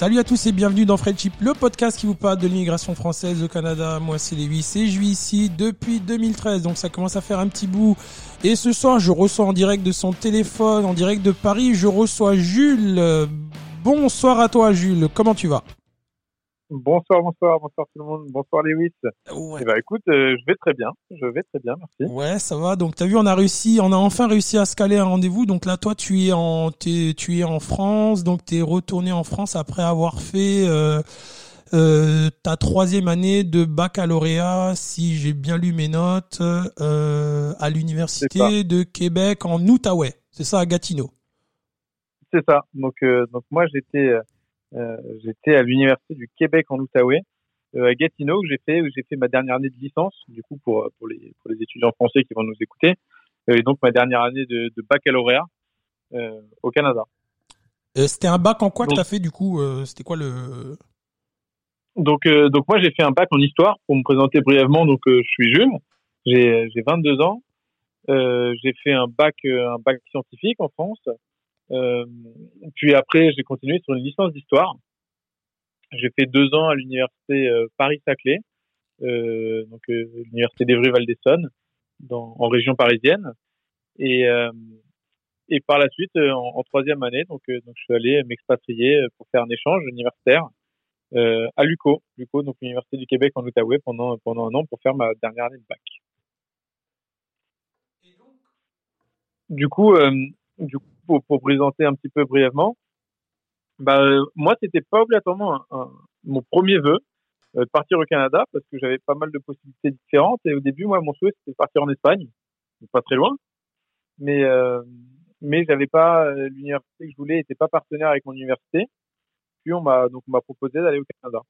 Salut à tous et bienvenue dans Friendship, le podcast qui vous parle de l'immigration française au Canada. Moi c'est Lévis et je vis ici depuis 2013, donc ça commence à faire un petit bout. Et ce soir je reçois en direct de son téléphone, en direct de Paris, je reçois Jules. Bonsoir à toi Jules, comment tu vas? Bonsoir, bonsoir, bonsoir tout le monde. Bonsoir Lewis. Ouais. Eh ben, écoute, euh, je vais très bien. Je vais très bien, merci. Ouais, ça va. Donc t'as vu, on a réussi, on a enfin réussi à se caler un rendez-vous. Donc là, toi, tu es en, es, tu es en France. Donc t'es retourné en France après avoir fait euh, euh, ta troisième année de baccalauréat, si j'ai bien lu mes notes, à l'université de Québec en Outaouais. C'est ça, à Gatineau. C'est ça. Donc, donc moi, j'étais j'étais à l'université du Québec en Outaouais, euh, à Gatineau, où j'ai fait, où j'ai fait ma dernière année de licence, du coup pour pour les pour les étudiants français qui vont nous écouter, euh, et donc ma dernière année de, de baccalauréat au Canada. C'était un bac en quoi que tu as fait du coup C'était quoi le donc, donc moi j'ai fait un bac en histoire pour me présenter brièvement. Donc je suis Jules, j'ai j'ai 22 ans. Euh, j'ai fait un bac un bac scientifique en France. Euh, puis après, j'ai continué sur une licence d'histoire. J'ai fait deux ans à l'université euh, Paris-Saclay, euh, donc l'université d'Evry-Val d'Essonne, en région parisienne. Et, et par la suite, en, troisième année, donc, donc je suis allé m'expatrier pour faire un échange universitaire euh, à l'UCO, l'UCO, donc l'université du Québec en Outaouais, pendant pendant un an pour faire ma dernière année de bac. Du coup, euh, du coup, pour, pour, présenter un petit peu brièvement, bah, moi, c'était pas obligatoirement un, mon premier vœu euh, de partir au Canada parce que j'avais pas mal de possibilités différentes. Et au début, moi, mon souhait, c'était de partir en Espagne, pas très loin. Mais, euh, mais j'avais pas, euh, l'université que je voulais était pas partenaire avec mon université. Puis on m'a, donc, on m'a proposé d'aller au Canada.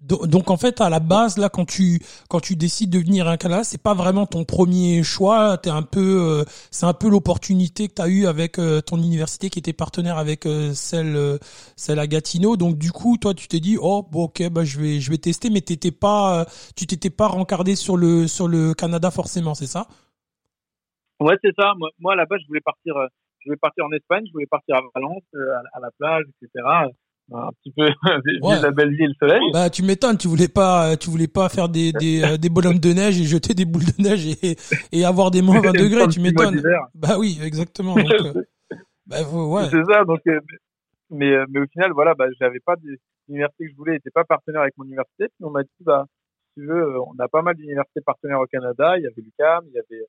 Donc en fait à la base là quand tu quand tu décides de venir à Canada c'est pas vraiment ton premier choix. Euh, c'est un peu l'opportunité que tu as eu avec euh, ton université qui était partenaire avec euh, celle celle à Gatineau. Donc du coup toi tu t'es dit oh bon ok bah je vais tester mais t'étais pas tu t'étais pas rencardé sur le sur le Canada forcément c'est ça? Ouais c'est ça. Moi, à la base je voulais partir je voulais partir en Espagne je voulais partir à Valence à la plage etc un petit peu ouais. la belle vie et le soleil. Bah tu m'étonnes, tu voulais pas tu voulais pas faire des des, euh, des bonhommes de neige et jeter des boules de neige et, et avoir des moins 20 degrés, tu m'étonnes. Bah oui, exactement. Donc, euh, bah, ouais. C'est ça donc euh, mais mais au final voilà, bah j'avais pas l'université que je voulais était pas partenaire avec mon université, puis on m'a dit bah si tu veux, on a pas mal d'universités partenaires au Canada, il y avait l'UQAM, il y avait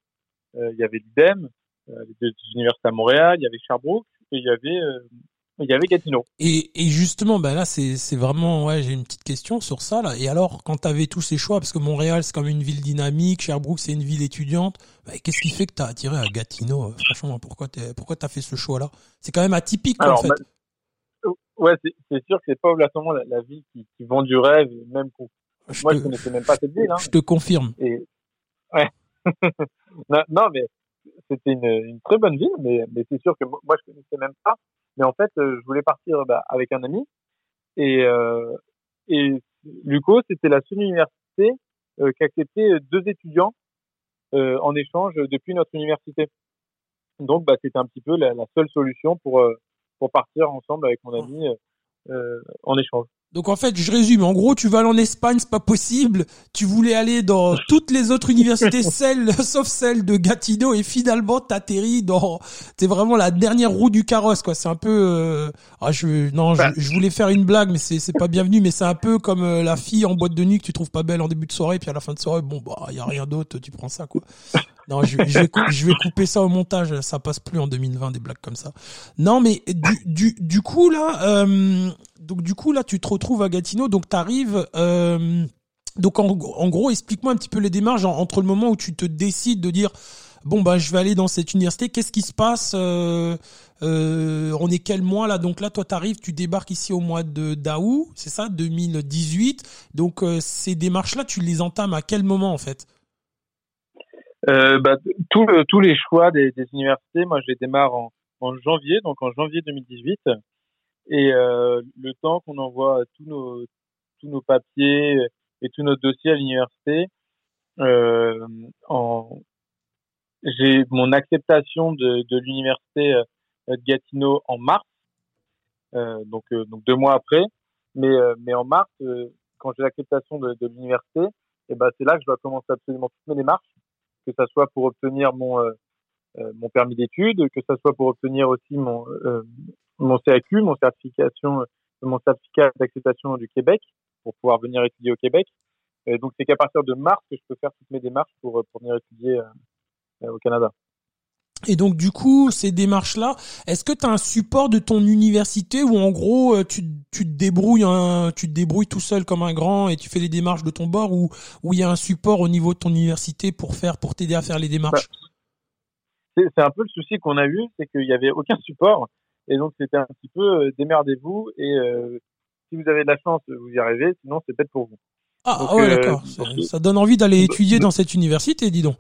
il y avait l'UDEM, les deux universités à Montréal, il y avait Sherbrooke et il y avait il y avait Gatineau. Et, et justement, ben là, c'est, vraiment, ouais, j'ai une petite question sur ça, là. Et alors, quand tu avais tous ces choix, parce que Montréal, c'est comme une ville dynamique, Sherbrooke, c'est une ville étudiante, ben, qu'est-ce qui fait que tu as attiré à Gatineau euh, Franchement, pourquoi tu as fait ce choix-là? C'est quand même atypique, en fait. Bah, ouais, c'est, sûr que c'est pas obligatoirement la, la ville qui, qui, vend du rêve, même pour... Moi, je connaissais même pas cette ville. Hein. Je te confirme. Et... Ouais. non, non, mais c'était une, une, très bonne ville, mais, mais c'est sûr que moi, je connaissais même pas. Mais en fait, euh, je voulais partir bah, avec un ami. Et, euh, et Luco, c'était la seule université euh, qui acceptait deux étudiants euh, en échange depuis notre université. Donc, bah, c'était un petit peu la, la seule solution pour, pour partir ensemble avec mon ami en échange. Donc en fait, je résume. En gros, tu vas aller en Espagne, c'est pas possible. Tu voulais aller dans toutes les autres universités, celle, sauf celle de Gatineau, et finalement t'atterris dans. T'es vraiment la dernière roue du carrosse, quoi. C'est un peu. Euh... Ah, je non, je, je, voulais faire une blague, mais c'est c'est pas bienvenu. Mais c'est un peu comme euh, la fille en boîte de nuit que tu trouves pas belle en début de soirée, puis à la fin de soirée, bon bah y a rien d'autre, tu prends ça, quoi. Non, je, vais, couper ça au montage. Ça passe plus en 2020 des blagues comme ça. Non, mais du du, du coup là. Euh, donc du coup là tu te retrouves à Gatineau, donc tu arrives. Euh, donc en, gros, explique-moi un petit peu les démarches entre le moment où tu te décides de dire bon bah je vais aller dans cette université, qu'est-ce qui se passe euh, euh, On est quel mois là? Donc là, toi t'arrives, tu débarques ici au mois de d'août, c'est ça, 2018. Donc ces démarches-là, tu les entames à quel moment en fait? Bah, tous les choix des, universités, moi je les démarre en, en janvier, donc en janvier 2018. Et euh, le temps qu'on envoie tous nos tous nos papiers et tous nos dossiers à l'université, euh, j'ai mon acceptation de, de l'université euh, de Gatineau en mars, euh, donc euh, donc deux mois après. Mais, mais en mars, quand j'ai l'acceptation de, de l'université, et ben c'est là que je dois commencer absolument toutes mes démarches, que ça soit pour obtenir mon mon permis d'études, que ça soit pour obtenir aussi mon mon CAQ, mon certification, mon certificat d'acceptation du Québec pour pouvoir venir étudier au Québec. Donc c'est qu'à partir de mars que je peux faire toutes mes démarches pour pour venir étudier au Canada. Et donc du coup, ces démarches-là, est-ce que tu as un support de ton université ou en gros euh, tu, tu te débrouilles tu te débrouilles tout seul comme un grand et tu fais les démarches de ton bord ou ou il y a un support au niveau de ton université pour faire pour t'aider à faire les démarches? Bah, C'est un peu le souci qu'on a eu, c'est qu'il y avait aucun support et donc c'était un petit peu euh, démerdez-vous et euh, si vous avez de la chance, vous y arrivez, sinon c'est peut-être pour vous. Ah ouais, d'accord. Ça donne envie d'aller étudier dans cette université, dis donc.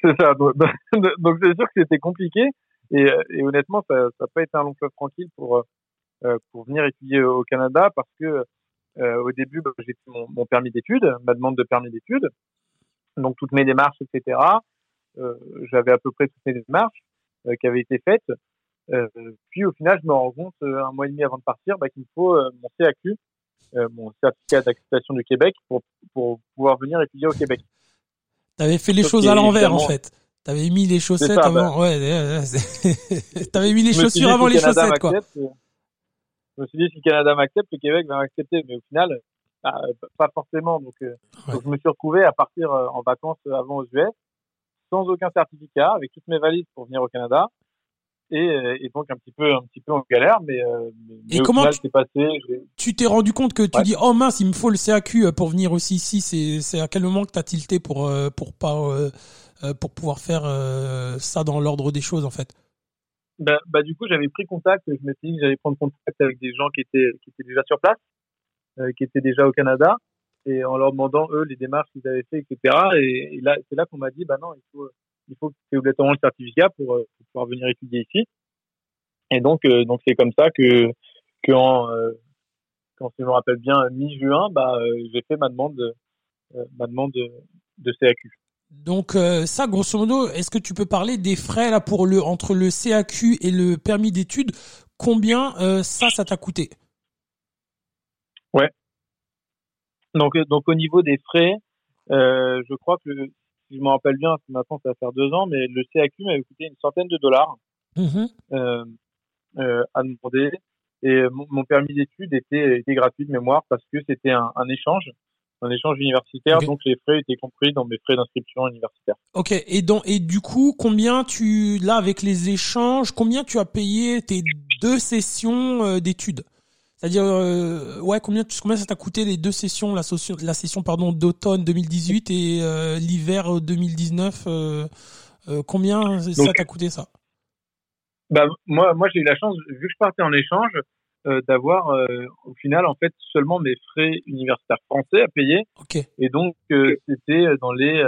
C'est ça. Donc c'est sûr que c'était compliqué et, et, honnêtement ça n'a pas été un long fleuve tranquille pour euh, pour venir étudier au Canada parce que euh, au début bah, j'ai fait mon, mon permis d'études, ma demande de permis d'études, donc toutes mes démarches etc. Euh, J'avais à peu près toutes mes démarches euh, qui avaient été faites. Euh, puis au final je me rends compte un mois et demi avant de partir bah, qu'il me faut mon CAQ, mon certificat d'acceptation du Québec pour pour pouvoir venir étudier au Québec. T'avais fait les choses à l'envers en fait. T'avais mis les chaussettes avant. Bah. Ouais, t'avais mis les chaussures avant les chaussettes quoi. Je me suis dit si le Canada m'accepte, le Québec va m'accepter, mais au final, bah, pas forcément. Donc, euh, donc, je me suis retrouvé à partir euh, en vacances avant aux US, sans aucun certificat, avec toutes mes valises pour venir au Canada et, euh, et, donc un petit peu un petit peu en galère mais, euh, mais et comment tu, passé tu t'es rendu compte que tu dis oh mince il me faut le CAQ euh, pour venir aussi ici c'est c'est à quel moment que t'as tilté pour pour pas pour pouvoir faire ça dans l'ordre des choses en fait? Bah, bah du coup j'avais pris contact je me suis dit que j'allais prendre contact avec des gens qui étaient qui étaient déjà sur place qui étaient déjà au Canada et en leur demandant eux les démarches qu'ils avaient fait etc et, et là c'est là qu'on m'a dit bah non il faut il faut que tu aies obligatoirement le certificat pour, euh, pour, pouvoir venir étudier ici. Et donc, euh, donc c'est comme ça que, que en, euh, quand je me rappelle bien, mi-juin, bah, j'ai fait ma demande, ma demande de, de CAQ. Donc ça, grosso modo, est-ce que tu peux parler des frais là pour le entre le CAQ et le permis d'études Combien ça, ça t'a coûté? Ouais. Donc donc au niveau des frais, je crois que si je me rappelle bien, maintenant ça va faire deux ans, mais le CAQ m'avait coûté une centaine de dollars mmh euh, euh, à demander. Et mon, permis d'études était, était gratuit de mémoire parce que c'était un, un, échange, un échange universitaire, donc les frais étaient compris dans mes frais d'inscription universitaire. Ok. Et donc et du coup, combien tu là avec les échanges, combien tu as payé tes deux sessions euh, d'études? C'est-à-dire, euh, ouais, combien, combien ça t'a coûté les deux sessions, la, session, la session pardon d'automne 2018 et euh, l'hiver 2019 euh, Combien ça t'a coûté ça? bah, moi, moi j'ai eu la chance, vu que je partais en échange, d'avoir au final en fait seulement mes frais universitaires français à payer. Et donc c'était dans les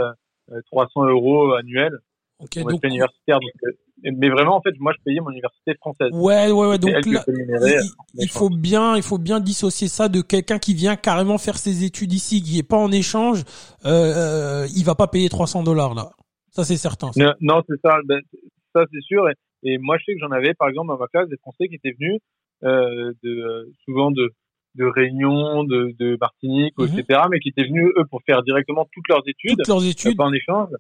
300 euros annuels. Ok. Donc, universitaire. Donc, mais vraiment en fait moi je payais mon université française. Ouais ouais ouais donc là, il, faut bien il faut bien dissocier ça de quelqu'un qui vient carrément faire ses études ici qui est pas en échange euh, euh, il va pas payer 300 dollars là. Ça c'est certain. Non, c'est ça ben, ça c'est sûr et, et, moi je sais que j'en avais par exemple dans ma classe des français qui étaient venus euh, de souvent de de Réunion, de, de Martinique, mhm. etc., mais qui étaient venus eux pour faire directement toutes leurs études, toutes leurs études, pas en échange.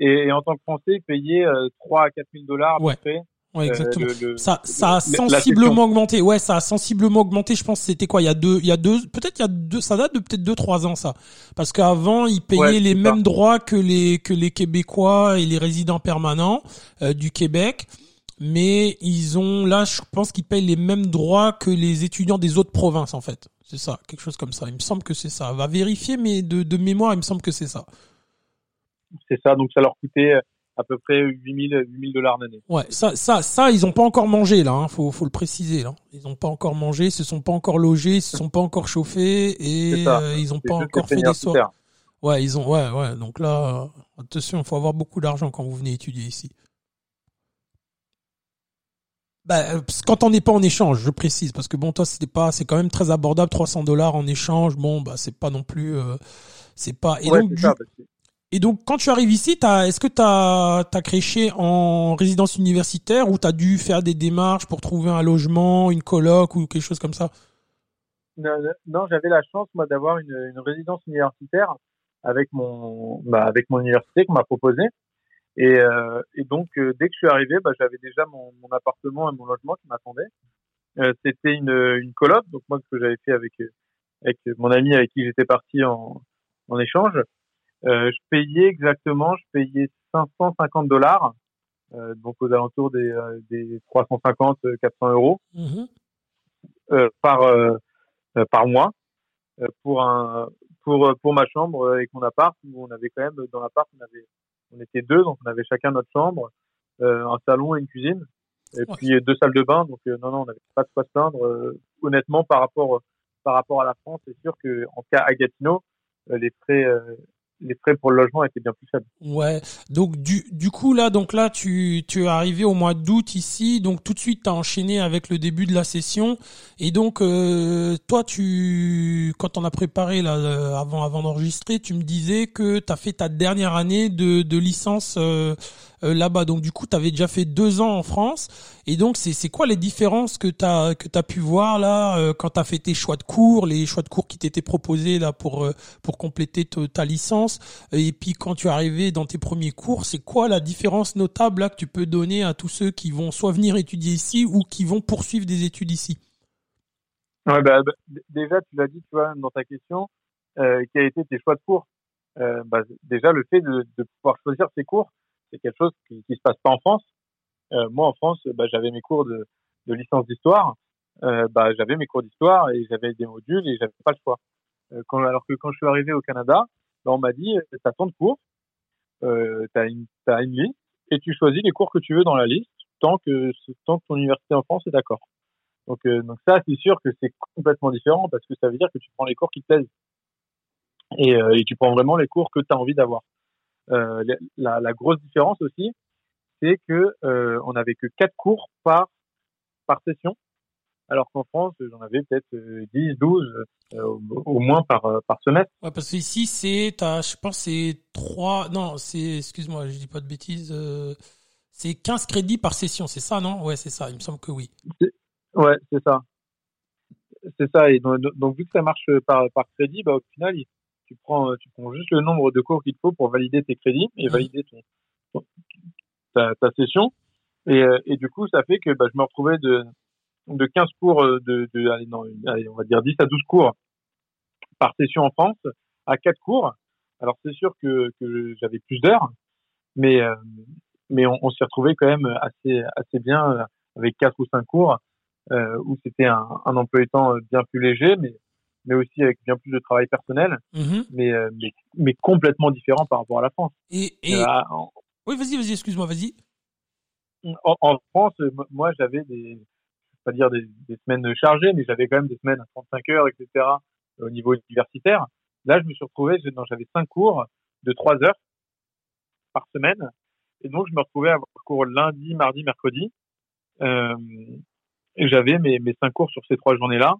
Et, en tant que Français, payer 3 euh, à 4 000 dollars à ouais. peu près. Ouais, exactement. ça, ça a sensiblement augmenté. Ouais, ça a sensiblement augmenté. Je pense c'était quoi Il y a deux, il y a deux, peut-être il y a deux, ça date de peut-être deux trois ans ça. Parce qu'avant ils payaient les mêmes droits que les que les Québécois et les résidents permanents euh, du Québec, mais ils ont là, je pense qu'ils payent les mêmes droits que les étudiants des autres provinces en fait. C'est ça, quelque chose comme ça. Il me semble que c'est ça. Va vérifier, mais de, de mémoire, il me semble que c'est ça c'est ça. Donc ça leur coûtait euh, à peu près 8000 8000 dollars l'année. Ouais, ça ça ça ils ont pas encore mangé là, hein, faut faut le préciser là. Ils ont pas encore mangé, ils se sont pas encore logés, ils se sont pas encore chauffés et euh, ils ont pas encore fait des soirées. Ouais, ils ont ouais ouais. Donc là euh, attention, il faut avoir beaucoup d'argent quand vous venez étudier ici. Bah, quand on n'est pas en échange, je précise, parce que bon, toi, c'était pas, c'est quand même très abordable, 300 dollars en échange. Bon, bah, c'est pas non plus, c'est pas. Et donc, et donc, quand tu arrives ici, est-ce que tu as, as créché en résidence universitaire ou tu as dû faire des démarches pour trouver un logement, une coloc ou quelque chose comme ça? Non, j'avais la chance moi d'avoir une, une, résidence universitaire avec mon bah, avec mon université qu'on m'a proposé. Et, euh, et donc euh, dès que je suis arrivé, bah, j'avais déjà mon, mon, appartement et mon logement qui m'attendaient. Euh, C'était une, une coloc, donc moi ce que j'avais fait avec avec mon ami avec qui j'étais parti en, en échange. Euh, je payais exactement, je payais 550 dollars, euh, donc aux alentours des, des 350 400 euros. Mmh par euh, par mois. Euh, pour un pour pour ma chambre avec mon appart où on avait quand même dans l'appart on avait on était deux donc on avait chacun notre chambre euh, un salon et une cuisine. Et puis deux salles de bain donc non non on n'avait pas de quoi se plaindre. Honnêtement par rapport par rapport à la France c'est sûr que en cas à Gatineau les frais les frais pour le logement étaient bien plus faibles. Ouais. Donc du du coup là donc là tu tu es arrivé au mois d'août ici donc tout de suite tu as enchaîné avec le début de la session et donc euh, toi tu quand on a préparé là euh, avant avant d'enregistrer tu me disais que tu as fait ta dernière année de de licence euh, là-bas. Donc du coup, tu avais déjà fait deux ans en France. Et donc, c'est quoi les différences que tu as, que as pu voir là euh, quand tu as fait tes choix de cours, les choix de cours qui t'étaient proposés là pour, euh, pour compléter ta licence? Et puis quand tu es arrivé dans tes premiers cours, c'est quoi la différence notable là que tu peux donner à tous ceux qui vont soit venir étudier ici ou qui vont poursuivre des études ici? Ouais, bah, Déjà, tu l'as dit tu vois, dans ta question, euh, quels étaient tes choix de cours? Euh, bah, Déjà, le fait de, de pouvoir choisir ses cours, c'est quelque chose qui, qui se passe pas en France. Euh, moi, en France, bah, j'avais mes cours de, licence d'histoire. Euh, bah, j'avais mes cours d'histoire et j'avais des modules et j'avais pas le choix. Euh, alors que quand je suis arrivé au Canada, bah, on m'a dit, t'as tant de cours, euh, t'as as une liste et tu choisis les cours que tu veux dans la liste tant que, tant que ton université en France est d'accord. Donc, ça, c'est sûr que c'est complètement différent parce que ça veut dire que tu prends les cours qui te plaisent et, et tu prends vraiment les cours que tu as envie d'avoir. Euh, la, la, grosse différence aussi, c'est que euh, on n'avait que quatre cours par par session, alors qu'en France, j'en avais peut-être 10, 12 euh, au moins par par semestre. Ouais, parce que ici c'est, je pense c'est trois, non, c'est, excuse-moi, je dis pas de bêtises, c'est 15 crédits par session, c'est ça, non? Ouais, c'est ça. Il me semble que oui. Ouais, c'est ça. C'est ça. Et donc, donc, vu que ça marche par par crédit, bah au final, il, tu prends, tu prends juste le nombre de cours qu'il faut pour valider tes crédits et mmh. valider ton, ta, ta, session. Et, euh, et, du coup, ça fait que bah, je me retrouvais de, de 15 cours, euh, de, de allez, non, allez, on va dire 10 à 12 cours par session en France à 4 cours. Alors c'est sûr que, que j'avais plus d'heures, mais, euh, mais on, on s'y retrouvait quand même assez, assez bien avec 4 ou 5 cours euh, où c'était un, un emploi temps bien plus léger, mais mais aussi avec bien plus de travail personnel, mmh mais, euh, mais, mais complètement différent par rapport à la France. Et, et... Euh, oui, vas-y, vas-y, excuse-moi, vas-y. En, en, France, moi, j'avais des, pas dire des, des, semaines chargées, mais j'avais quand même des semaines à 35 heures, etc. au niveau universitaire. Là, je me suis retrouvé, j'avais cinq cours de trois heures par semaine, et donc je me retrouvais à avoir cours lundi, mardi, mercredi. Euh, et j'avais mes, mes cinq cours sur ces trois journées-là.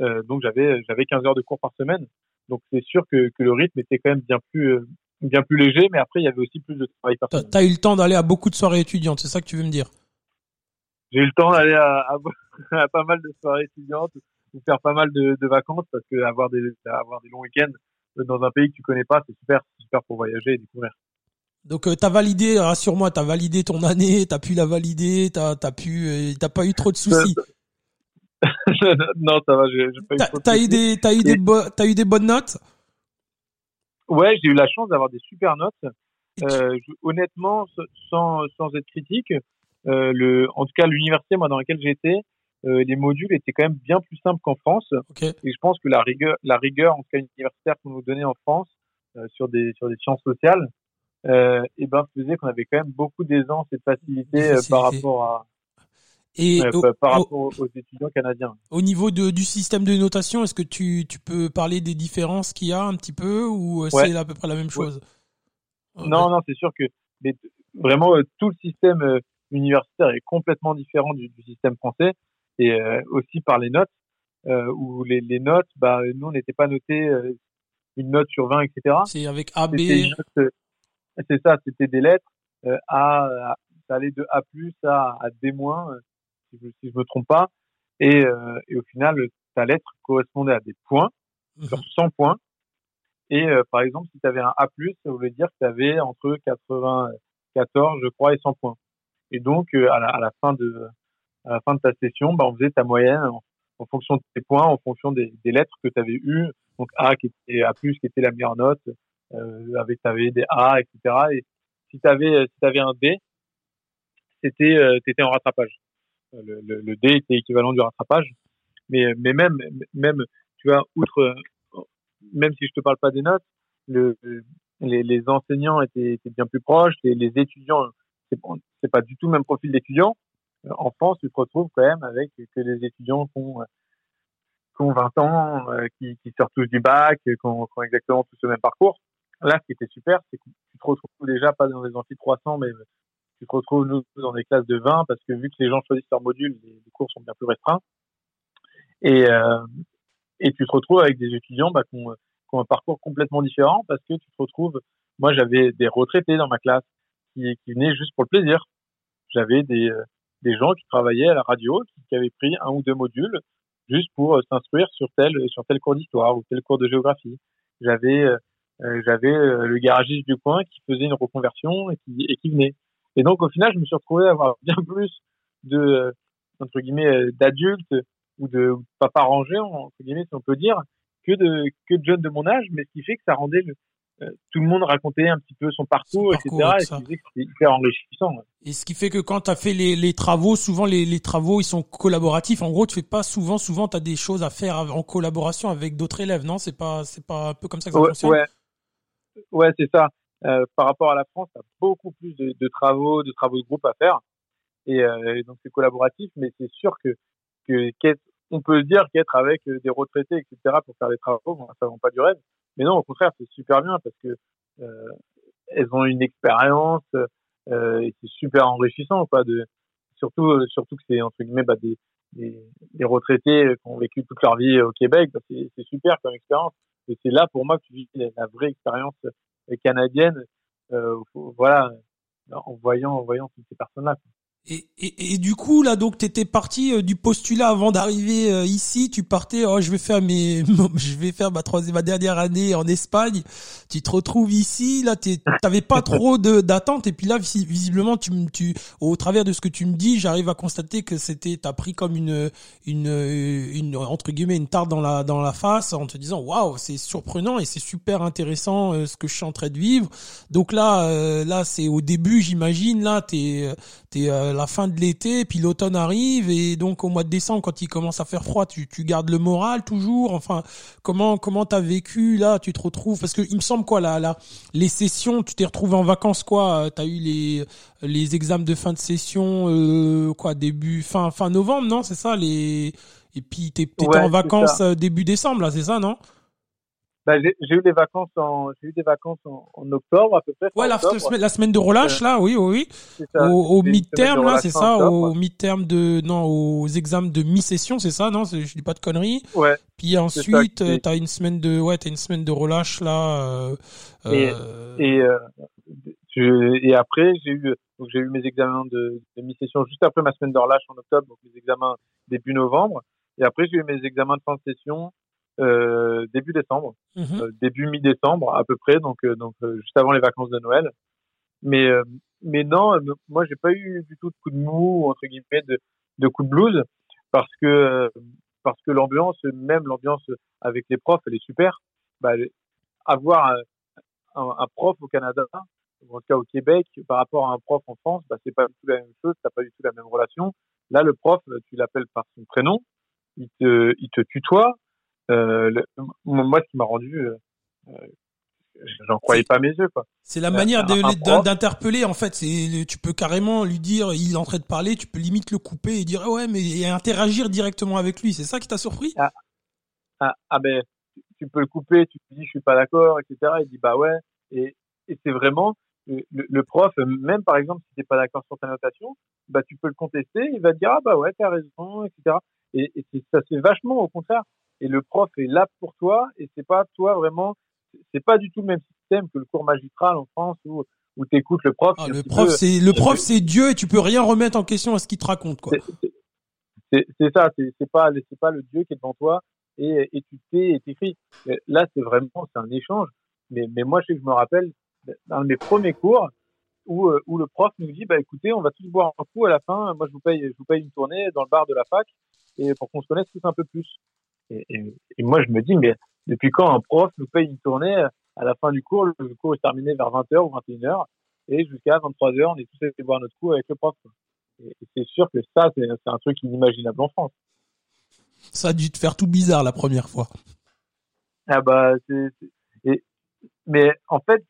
Euh, donc j'avais j'avais 15 heures de cours par semaine. Donc c'est sûr que, que le rythme était quand même bien plus euh, bien plus léger, mais après il y avait aussi plus de travail personnel. T'as eu le temps d'aller à beaucoup de soirées étudiantes, c'est ça que tu veux me dire? J'ai eu le temps d'aller à, à, pas mal de soirées étudiantes, ou faire pas mal de, de vacances parce que avoir des avoir des longs week-ends dans un pays que tu connais pas, c'est super super pour voyager et découvrir. Donc euh, t'as validé, rassure-moi, t'as validé ton année, t'as pu la valider, t'as as pu, euh, t'as pas eu trop de soucis? non, ça va, j'ai pas eu T'as eu des, t'as eu des, t'as eu des bonnes notes? Ouais, j'ai eu la chance d'avoir des super notes. Euh, honnêtement, sans, sans être critique, euh, le, en tout cas, l'université, moi, dans laquelle j'étais, euh, les modules étaient quand même bien plus simples qu'en France. Et je pense que la rigueur, la rigueur, en tout cas universitaire qu'on nous donnait en France, euh, sur des, sur des sciences sociales, euh, et ben, faisait qu'on avait quand même beaucoup d'aisance et de facilité euh, par rapport à, et par rapport aux étudiants canadiens. Au niveau de, du système de notation, est-ce que tu, tu peux parler des différences qu'il y a un petit peu ou euh, c'est à peu près la même chose? Non, non, c'est sûr que mais, vraiment euh, tout le système euh, universitaire est complètement différent du, du système français et aussi par les notes où les, les, notes, bah nous on n'était pas noté une note sur 20, etc. C'est avec A, B. C'est ça, c'était des lettres A, ça allait de A+, à, à D- si je, si je me trompe pas. Et, euh, et au final, ta lettre correspondait à des points Mhm. sur 100 points. Et euh, par exemple, si tu avais un A+, ça voulait dire que tu avais entre 94, je crois, et 100 points. Et donc, euh, à, la, à la fin de à la fin de ta session, bah, on faisait ta moyenne en, en fonction de tes points, en fonction des, des lettres que tu avais eues. Donc A qui était A+, qui était la meilleure note, euh, avec t'avais des A, etc. Et si tu avais si t'avais un D, c'était euh, t'étais en rattrapage. Le, le, le D était équivalent du rattrapage. Mais mais même même tu vois outre même si je te parle pas des notes, le, les, les enseignants étaient, bien plus proches, les, les étudiants c'est c'est pas du tout le même profil d'étudiants. Euh, En France, tu te retrouves quand même avec que des étudiants qui ont, euh, qui ont 20 ans, euh, qui, sortent tous du bac, qui ont, exactement tous le même parcours. Là, ce qui était super, c'est que tu te retrouves déjà pas dans des amphis 300, mais tu te retrouves nous dans des classes de 20 parce que vu que les gens choisissent leur module, les, cours sont bien plus restreints. Et, euh, et tu te retrouves avec des étudiants bah, qui, ont, un parcours complètement différent parce que tu te retrouves, moi j'avais des retraités dans ma classe qui, qui venaient juste pour le plaisir. J'avais des, euh, des gens qui travaillaient à la radio, qui, qui avaient pris un ou deux modules juste pour euh, s'instruire sur tel sur tel cours d'histoire ou tel cours de géographie. J'avais euh, j'avais euh, le garagiste du coin qui faisait une reconversion et qui, et qui venait. Et donc au final, je me suis retrouvé à avoir bien plus de euh, entre guillemets euh, d'adultes ou de, papas rangés entre guillemets si on peut dire que de que de jeunes de mon âge, mais ce qui fait que ça rendait le, euh, tout le monde racontait un petit peu son parcours, Son parcours, etc. et c'était hyper enrichissant. Et ce qui fait que quand tu as fait les, les travaux, souvent les, les travaux ils sont collaboratifs. En gros, tu fais pas souvent, souvent tu as des choses à faire en collaboration avec d'autres élèves, non? C'est pas c'est pas un peu comme ça que ça Ouais, fonctionne? ouais, ouais, c'est ça. Euh, par rapport à la France, t'as beaucoup plus de, de travaux, de travaux de groupe à faire, et, euh, et donc c'est collaboratif. Mais c'est sûr que que qu'être- on peut dire qu'être avec euh, des retraités, etc., pour faire des travaux, bon, ça vend pas du rêve. Mais non, au contraire, c'est super bien parce que euh, elles ont une expérience euh, et c'est super enrichissant, quoi. De surtout surtout que c'est entre guillemets bah, des, des des retraités qui ont vécu toute leur vie au Québec, bah, c'est super comme expérience. Et c'est là pour moi que tu vis la, vraie expérience canadienne, euh, voilà, en voyant en voyant toutes ces personnes-là. Et, et, et du coup là donc t'étais parti euh, du postulat avant d'arriver euh, ici. Tu partais oh je vais faire mes je vais faire ma troisième ma dernière année en Espagne. Tu te retrouves ici. Là t'avais pas trop d'attente. Et puis là visi- visiblement tu tu au travers de ce que tu me dis j'arrive à constater que c'était t'as pris comme une une une entre guillemets une tarte dans la dans la face en te disant waouh c'est surprenant et c'est super intéressant euh, ce que je suis en train de vivre. Donc là là c'est au début j'imagine. Là t'es t'es euh, la fin de l'été, puis l'automne arrive, et donc au mois de décembre, quand il commence à faire froid, tu, tu gardes le moral toujours. Enfin, comment comment t'as vécu là Tu te retrouves parce que il me semble quoi là, là les sessions, tu t'es retrouvé en vacances quoi euh, T'as eu les les examens de fin de session euh, quoi début fin fin novembre non C'est ça les et puis t'es- Ouais, en vacances ça. début décembre là, c'est ça non? Bah, j'ai j'ai eu des vacances en j'ai eu des vacances en, en octobre à peu près. Ouais, la, octobre. la semaine, de relâche là, oui, oui, oui. Ça. Au, au mi-terme là, c'est ça, octobre. au mi-terme de non, aux examens de mi-session, c'est ça, non Je dis pas de conneries. Ouais. Puis ensuite, euh, t'as une semaine de ouais, t'as une semaine de relâche là. Euh, Et- euh, Et euh, je- et après j'ai eu donc j'ai eu mes examens de, de mi-session juste après ma semaine de relâche en octobre, donc mes examens début novembre. Et après j'ai eu mes examens de fin de session euh, début décembre. mhm. euh, début mi-décembre à peu près, donc euh, donc juste avant les vacances de Noël. Mais mais non, moi j'ai pas eu du tout de coup de mou entre guillemets de de coup de blues parce que parce que l'ambiance, même l'ambiance avec les profs, elle est super. Bah, avoir un, un, un prof au Canada, ou en tout cas au Québec, par rapport à un prof en France, bah, c'est pas du tout la même chose, t'as pas du tout la même relation. Là, le prof, tu l'appelles par son prénom, il te, il te tutoie. Euh, le- moi, ce qui m'a rendu, euh, euh, j'en croyais pas mes yeux, quoi. C'est la manière d'interpeller en fait. C'est tu peux carrément lui dire, il est en train de parler, tu peux limite le couper et dire ah ouais, mais et interagir directement avec lui. C'est ça qui t'a surpris? Ah, ah ben tu peux le couper, tu te dis je suis pas d'accord, etc. Il dit bah ouais et, et c'est vraiment le, prof, même par exemple si t'es pas d'accord sur ta notation, bah tu peux le contester, il va te dire ah bah ouais t'as raison, etc. Et, et ça se fait vachement au contraire. Et le prof est là pour toi et c'est pas toi vraiment, c'est pas du tout le même système que le cours magistral en France où où t'écoutes le prof. Ah, Le prof, peu- c'est le prof, c'est Dieu et tu peux rien remettre en question à ce qu'il te raconte quoi. c'est- ça, c'est pas, c'est pas le Dieu qui est devant toi et, et tu t'es et t'écris. Là, c'est vraiment, c'est un échange. Mais, mais moi, je sais que je me rappelle dans mes premiers cours où, euh, où le prof nous dit, bah écoutez, on va tous boire un coup à la fin. Moi, je vous paye, je vous paye une tournée dans le bar de la fac et pour qu'on se connaisse tous un peu plus. Et, et, moi, je me dis, mais depuis quand un prof nous paye une tournée à la fin du cours Le cours est terminé vers 20h ou 21h et jusqu'à 23h, on est tous allés boire notre coup avec le prof. Et, c'est sûr que ça, c'est un truc inimaginable en France. Ça a dû te faire tout bizarre la première fois. Ah bah, c'est, mais en fait,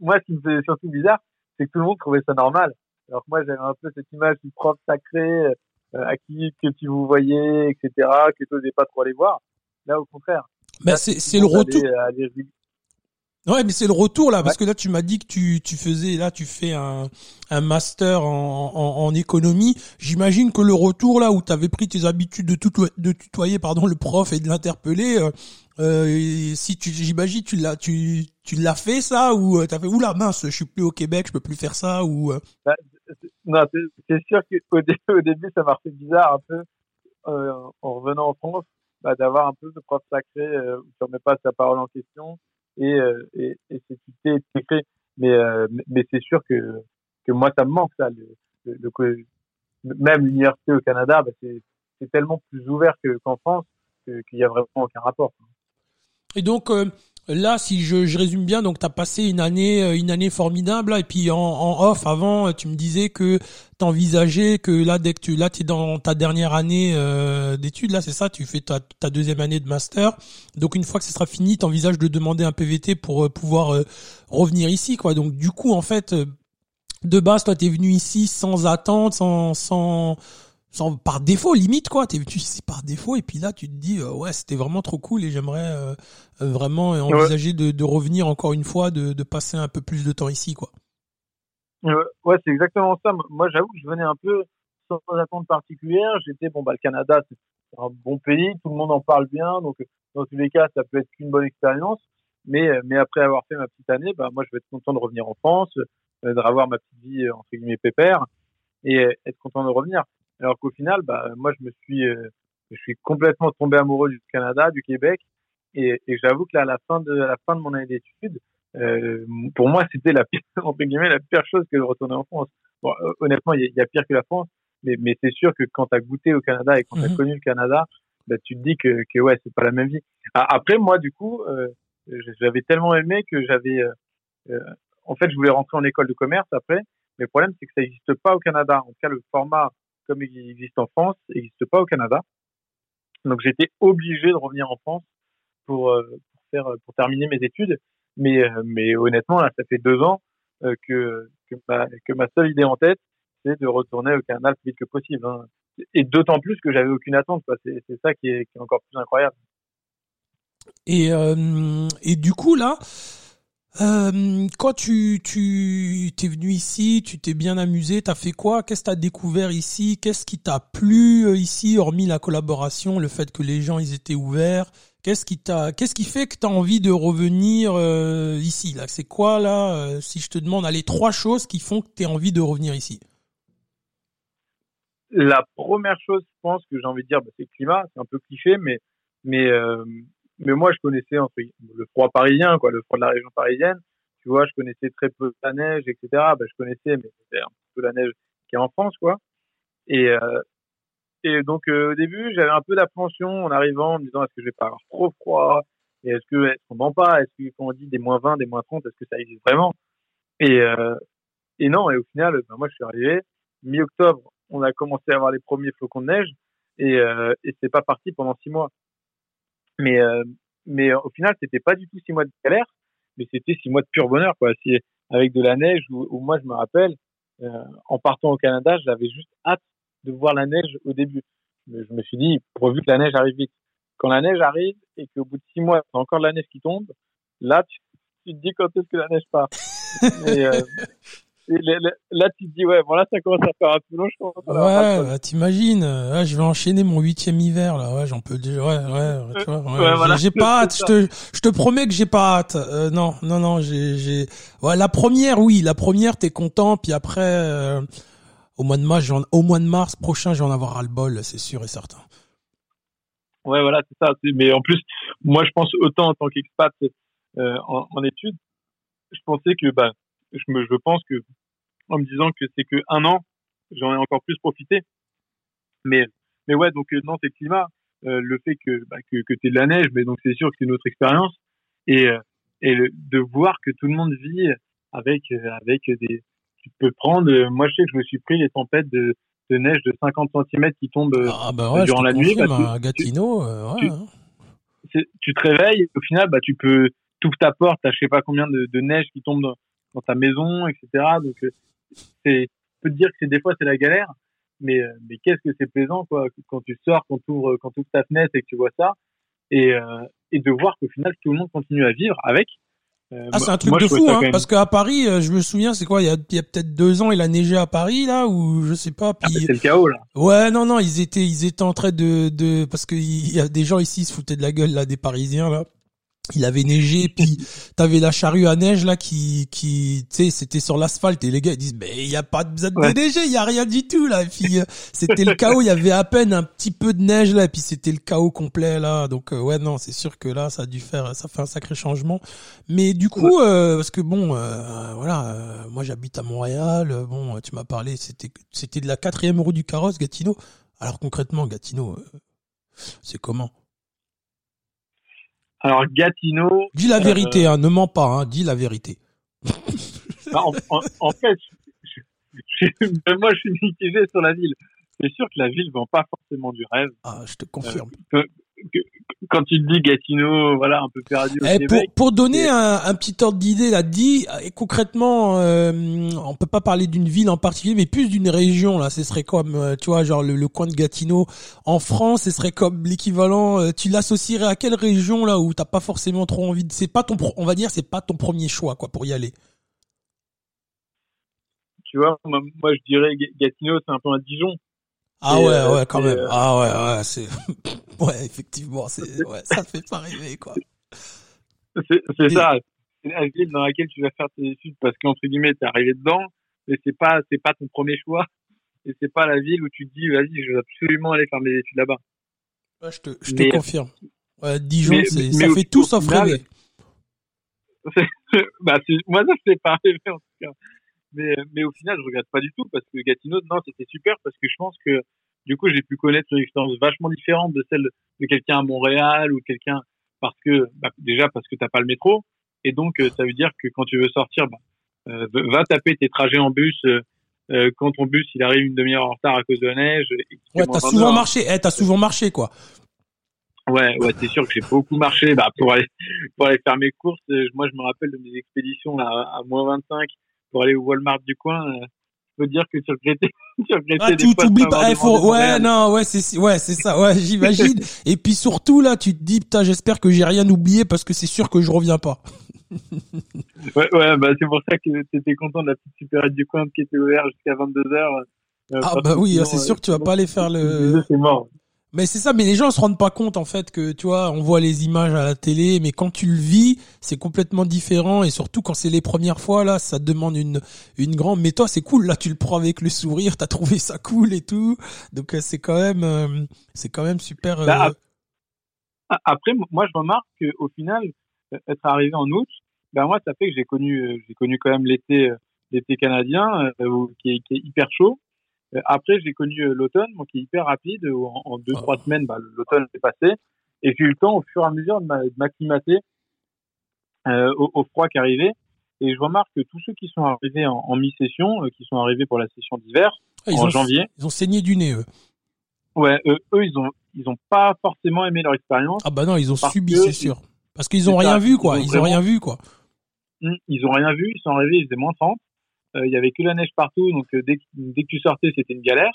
moi, ce qui me faisait surtout bizarre, c'est que tout le monde trouvait ça normal. Alors que moi, j'avais un peu cette image du prof sacré, euh, à qui que tu vous voyais, etc., que tu n'osais pas trop aller voir. Là, au contraire. Bah, c'est le retour. Ouais, mais c'est le retour là, parce que là tu m'as dit que tu, tu faisais, là tu fais un, un master en, en, en économie. J'imagine que le retour là où tu avais pris tes habitudes de, tutoyer, de tutoyer pardon le prof et de l'interpeller, euh, euh si tu, j'imagine tu l'as, tu, tu l'as fait ça ou euh, t'as fait oula mince, je suis plus au Québec, je peux plus faire ça ou. Euh? Bah, non, c'est sûr qu'au au début ça m'a fait bizarre un peu en revenant en France, bah, d'avoir un peu ce prof sacré où tu remets pas sa parole en question et, euh, et, et c'est écrit. Mais, euh, mais c'est sûr que, que moi, ça me manque, ça. Le, même l'université au Canada, bah, c'est tellement plus ouvert qu'en France qu'il y a vraiment aucun rapport. Et donc, euh, Là, si je, résume bien, donc tu as passé une année, euh, une année formidable. et puis en, off, avant, tu me disais que t'envisageais que là, dès que tu là, es dans ta dernière année euh, d'études, là, c'est ça, tu fais ta, deuxième année de master. Donc une fois que ce sera fini, t'envisages de demander un PVT pour euh, pouvoir revenir ici, quoi. Donc du coup, en fait, de base, toi, t'es venu ici sans attente, sans sans, par défaut limite quoi. T'es tu c'est par défaut et puis là tu te dis euh, ouais c'était vraiment trop cool et j'aimerais euh, euh, vraiment envisager de, de, revenir encore une fois de, de passer un peu plus de temps ici quoi. Ouais c'est exactement ça. Moi j'avoue que je venais un peu sans attente particulière. J'étais bon bah le Canada c'est un bon pays tout le monde en parle bien donc dans tous les cas ça peut être qu'une bonne expérience. Mais mais après avoir fait ma petite année bah moi je vais être content de revenir en France de revoir ma petite vie entre guillemets pépère et être content de revenir alors qu'au final, bah, moi, je me suis, euh, je suis complètement tombé amoureux du Canada, du Québec, et, et j'avoue que là, à la fin de, à la fin de mon année d'études, euh, pour moi, c'était la pire, entre guillemets, la pire chose que de retourner en France. Bon, honnêtement, il y, a pire que la France, mais, mais c'est sûr que quand tu as goûté au Canada et quand tu as mhm. connu le Canada, bah, tu te dis que, que ouais, c'est pas la même vie. Après, moi, du coup, euh, j'avais tellement aimé que j'avais, euh, euh, en fait, je voulais rentrer en école de commerce après, mais le problème, c'est que ça n'existe pas au Canada. En tout cas, le format comme il existe en France, n'existe pas au Canada. Donc j'étais obligé de revenir en France pour, euh, faire pour terminer mes études. Mais euh, mais honnêtement ça fait deux ans euh, que que ma, seule idée en tête, c'est de retourner au Canada le plus vite que possible. Hein. Et d'autant plus que j'avais aucune attente. C'est c'est ça qui est, qui est encore plus incroyable. Et et du coup là, euh, quand tu tu t'es venu ici, tu t'es bien amusé, t'as fait quoi? Qu'est-ce que t'as découvert ici? Qu'est-ce qui t'a plu euh, ici, hormis la collaboration, le fait que les gens ils étaient ouverts? Qu'est-ce qui t'a Qu'est-ce qui fait que t'as envie de revenir euh, ici Là, c'est quoi là Si je te demande, allez, trois choses qui font que t'as envie de revenir ici? La première chose, je pense que j'ai envie de dire, bah, c'est le climat. C'est un peu cliché, mais mais mais moi, je connaissais entre, le froid parisien, quoi, le froid de la région parisienne. Tu vois, je connaissais très peu la neige, etc. Ben, je connaissais, mais c'était un peu la neige qui est en France, quoi. Et, euh, et donc, euh, au début, j'avais un peu d'appréhension en arrivant, en me disant, est-ce que je vais pas avoir trop froid? Et est-ce que, est-ce qu'on ment pas? Est-ce qu'on dit des moins 20, des moins 30? Est-ce que ça existe vraiment? Et, euh, et non, et au final, ben, moi, je suis arrivé. Mi-octobre, on a commencé à avoir les premiers flocons de neige et, euh, et c'est pas parti pendant six mois. Mais, euh, mais au final, c'était pas du tout six mois de galère, mais c'était six mois de pur bonheur, quoi. Si, avec de la neige, où, moi, je me rappelle, euh, en partant au Canada, j'avais juste hâte de voir la neige au début. Je me suis dit, pourvu que la neige arrive vite. Quand la neige arrive et qu'au bout de six mois, t'as encore de la neige qui tombe, là, tu, tu te dis quand est-ce que la neige part. et, euh, là, tu te dis, ouais, bon, là, ça commence à faire un peu long, je pense. Ouais, bah, t'imagines, euh, je vais enchaîner mon huitième hiver, là, ouais, j'en peux dire, ouais, ouais, tu vois, ouais, j'ai pas hâte, je te, je te promets que j'ai pas hâte, euh, non, non, non, j'ai, j'ai, ouais, la première, oui, la première, t'es content, puis après, euh, Au mois de mars, au mois de mars prochain, je vais en avoir ras le bol, c'est sûr et certain. Ouais, voilà, c'est ça. Mais en plus, moi, je pense autant en tant qu'expat euh, en, en, études, je pensais que, bah, je, me, je pense que, en me disant que c'est que un an, j'en ai encore plus profité. Mais, mais ouais, donc euh, non, c'est le climat, euh, le fait que, bah, que, que t'es de la neige, mais donc c'est sûr que c'est une autre expérience. Et, euh, et de voir que tout le monde vit avec, euh, avec des, tu peux prendre, moi je sais que je me suis pris les tempêtes de, de neige de 50 cm qui tombent ah, bah ouais, durant la nuit. Bah, tu, Gatineau, ouais, hein. tu, te réveilles, au final, bah, tu peux, tout ta porte, t'as je sais pas combien de, de neige qui tombe dans, dans, ta maison, etc. Donc, c'est, peux te dire que c'est des fois c'est la galère, mais euh, mais qu'est-ce que c'est plaisant quoi quand tu sors, quand tu ouvres quand tu ouvres ta fenêtre et que tu vois ça et euh, et de voir qu'au final tout le monde continue à vivre avec. Euh, ah c'est un truc de fou hein, parce qu'à Paris, je me souviens, c'est quoi, il y a, y a peut-être deux ans, il a neigé à Paris là ou je sais pas. Puis ah, c'est le chaos là. Ouais non non, ils étaient ils étaient en train de de parce qu'il y a des gens ici se foutaient de la gueule là des Parisiens là il avait neigé puis t'avais la charrue à neige là qui qui tu sais c'était sur l'asphalte et les gars ils disent mais il y a pas besoin de neiger il y a rien du tout là et puis euh, c'était le chaos il y avait à peine un petit peu de neige là et puis c'était le chaos complet là donc euh, ouais non c'est sûr que là ça a dû faire ça fait un sacré changement. Mais du coup euh, parce que bon voilà moi j'habite à Montréal bon tu m'as parlé c'était c'était de la quatrième roue du carrosse Gatineau. Alors concrètement Gatineau c'est comment? Alors Gatineau. Dis la vérité, euh, hein, ne mens pas, hein, dis la vérité. Bah, en, fait, moi je suis mitigé sur la ville. C'est sûr que la ville vend pas forcément du rêve. Ah, je te confirme. Euh, quand tu te dis Gatineau, voilà, un peu perdu. Eh, pour, pour donner un, un, petit ordre d'idée, là, dit et concrètement, euh, on peut pas parler d'une ville en particulier, mais plus d'une région. Là, ce serait comme, euh, tu vois, genre le, coin de Gatineau en France, ce serait comme l'équivalent. Euh, tu l'associerais à quelle région là où t'as pas forcément trop envie de. C'est pas ton, on va dire, c'est pas ton premier choix, quoi, pour y aller. Tu vois, moi, je dirais Gatineau, c'est un peu un Dijon. Ah ouais, ouais, quand même. Ah ouais, ouais, c'est. Ouais, effectivement, c'est, ouais, ça fait pas rêver, quoi. C'est, ça. C'est la ville dans laquelle tu vas faire tes études parce qu'entre guillemets, t'es arrivé dedans, mais c'est pas, c'est pas ton premier choix. Et c'est pas la ville où tu te dis, vas-y, je veux absolument aller faire mes études là-bas. Ouais, je te, je te confirme. Ouais, Dijon, c'est, ça fait tout sauf rêver. bah, moi, ça fait pas rêver, en tout cas. Mais, mais au final, je regrette pas du tout parce que Gatineau, non, c'était super parce que je pense que du coup, j'ai pu connaître une expérience vachement différente de celle de quelqu'un à Montréal ou quelqu'un parce que bah, déjà parce que t'as pas le métro et donc euh, ça veut dire que quand tu veux sortir, bah, euh, va taper tes trajets en bus. Euh, quand ton bus il arrive une demi-heure en retard à cause de la neige. Ouais, t'as souvent marché. Eh, t'as souvent marché quoi. Ouais, ouais, c'est sûr que j'ai beaucoup marché. Bah pour aller pour aller faire mes courses, moi je me rappelle de mes expéditions là à moins 25 pour aller au Walmart du coin peux dire que tu regrettais, ah, tu t'oublies pas, faut, ouais, non, ouais, c'est, ouais, c'est ça, ouais, j'imagine. Et puis surtout, là, tu te dis, putain, j'espère que j'ai rien oublié parce que c'est sûr que je reviens pas. ouais, ouais, bah, c'est pour ça que t'étais content de la petite supérette du coin qui était ouverte jusqu'à 22 heures. Euh, ah, bah oui, c'est sûr que tu vas pas aller faire le... C'est mort. Mais c'est ça, mais les gens se rendent pas compte en fait que tu vois, on voit les images à la télé, mais quand tu le vis, c'est complètement différent et surtout quand c'est les premières fois là, ça demande une une grande. Mais toi, c'est cool là, tu le prends avec le sourire, t'as trouvé ça cool et tout, donc euh, c'est quand même euh, c'est quand même super. Euh... Bah, après, moi je remarque qu'au final, être arrivé en août, ben moi ça fait que j'ai connu j'ai connu quand même l'été l'été canadien qui est, qui est hyper chaud euh, après, j'ai connu euh, l'automne, qui est hyper rapide. Où en, deux, trois semaines, bah, l'automne est passé. Et j'ai eu le temps, au fur et à mesure, de m'acclimater euh, au, au, froid qui arrivait. Et je remarque que tous ceux qui sont arrivés en, en mi-session, euh, qui sont arrivés pour la session d'hiver, ah, en janvier. Ils ont saigné du nez, eux. Ouais, eux, ils ont, ils ont pas forcément aimé leur expérience. Ah bah non, ils ont subi, c'est sûr. Parce qu'ils ont rien vu, quoi. Ils, ont rien vu, quoi. Ils ont rien vu, ils sont arrivés, ils faisaient moins 30. Euh, il y avait que la neige partout, donc euh, dès, que, dès que tu sortais, c'était une galère.